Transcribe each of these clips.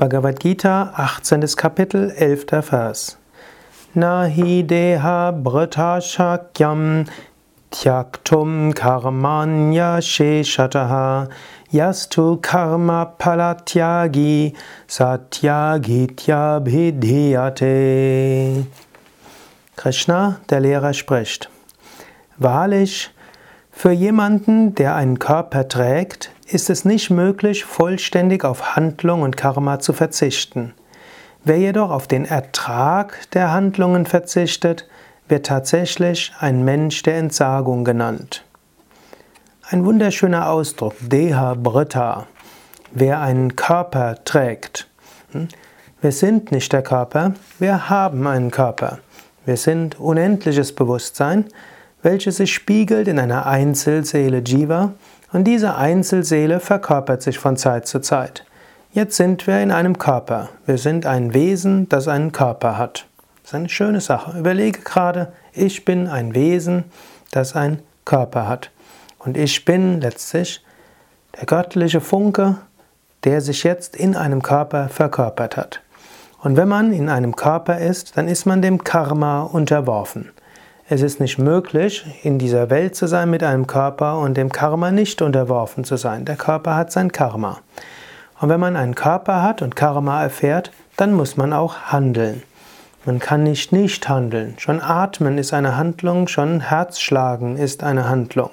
Bhagavad Gita, 18. Kapitel, 11. Vers. Nahi deha brita shakyam tyaktum karmanya sheshataha yastu karma palatyagi satyagitya. Krishna, der Lehrer, spricht. Wahrlich, für jemanden, der einen Körper trägt, ist es nicht möglich, vollständig auf Handlung und Karma zu verzichten. Wer jedoch auf den Ertrag der Handlungen verzichtet, wird tatsächlich ein Mensch der Entsagung genannt. Ein wunderschöner Ausdruck, Deha Britta, wer einen Körper trägt. Hm? Wir sind nicht der Körper, wir haben einen Körper. Wir sind unendliches Bewusstsein, welches sich spiegelt in einer Einzelseele Jiva und diese Einzelseele verkörpert sich von Zeit zu Zeit. Jetzt sind wir in einem Körper. Wir sind ein Wesen, das einen Körper hat. Das ist eine schöne Sache. Überlege gerade, ich bin ein Wesen, das einen Körper hat. Und ich bin letztlich der göttliche Funke, der sich jetzt in einem Körper verkörpert hat. Und wenn man in einem Körper ist, dann ist man dem Karma unterworfen. Es ist nicht möglich, in dieser Welt zu sein mit einem Körper und dem Karma nicht unterworfen zu sein. Der Körper hat sein Karma. Und wenn man einen Körper hat und Karma erfährt, dann muss man auch handeln. Man kann nicht nicht handeln. Schon atmen ist eine Handlung, schon Herzschlagen ist eine Handlung.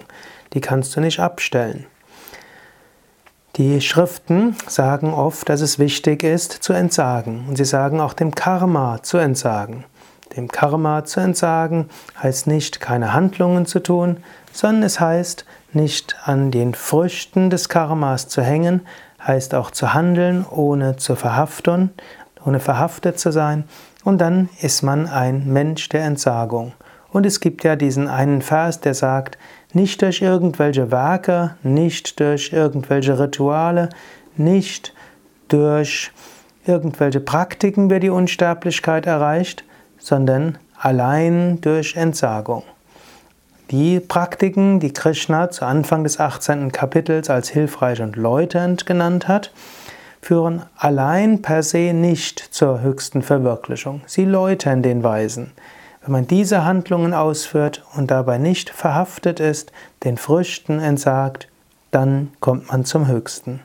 Die kannst du nicht abstellen. Die Schriften sagen oft, dass es wichtig ist, zu entsagen. Und sie sagen auch dem Karma zu entsagen. Dem Karma zu entsagen heißt nicht, keine Handlungen zu tun, sondern es heißt, nicht an den Früchten des Karmas zu hängen, heißt auch zu handeln, ohne zu verhaften, ohne verhaftet zu sein. Und dann ist man ein Mensch der Entsagung. Und es gibt ja diesen einen Vers, der sagt, nicht durch irgendwelche Werke, nicht durch irgendwelche Rituale, nicht durch irgendwelche Praktiken wird die Unsterblichkeit erreicht, sondern allein durch Entsagung. Die Praktiken, die Krishna zu Anfang des 18. Kapitels als hilfreich und läuternd genannt hat, führen allein per se nicht zur höchsten Verwirklichung. Sie läutern den Weisen. Wenn man diese Handlungen ausführt und dabei nicht verhaftet ist, den Früchten entsagt, dann kommt man zum Höchsten.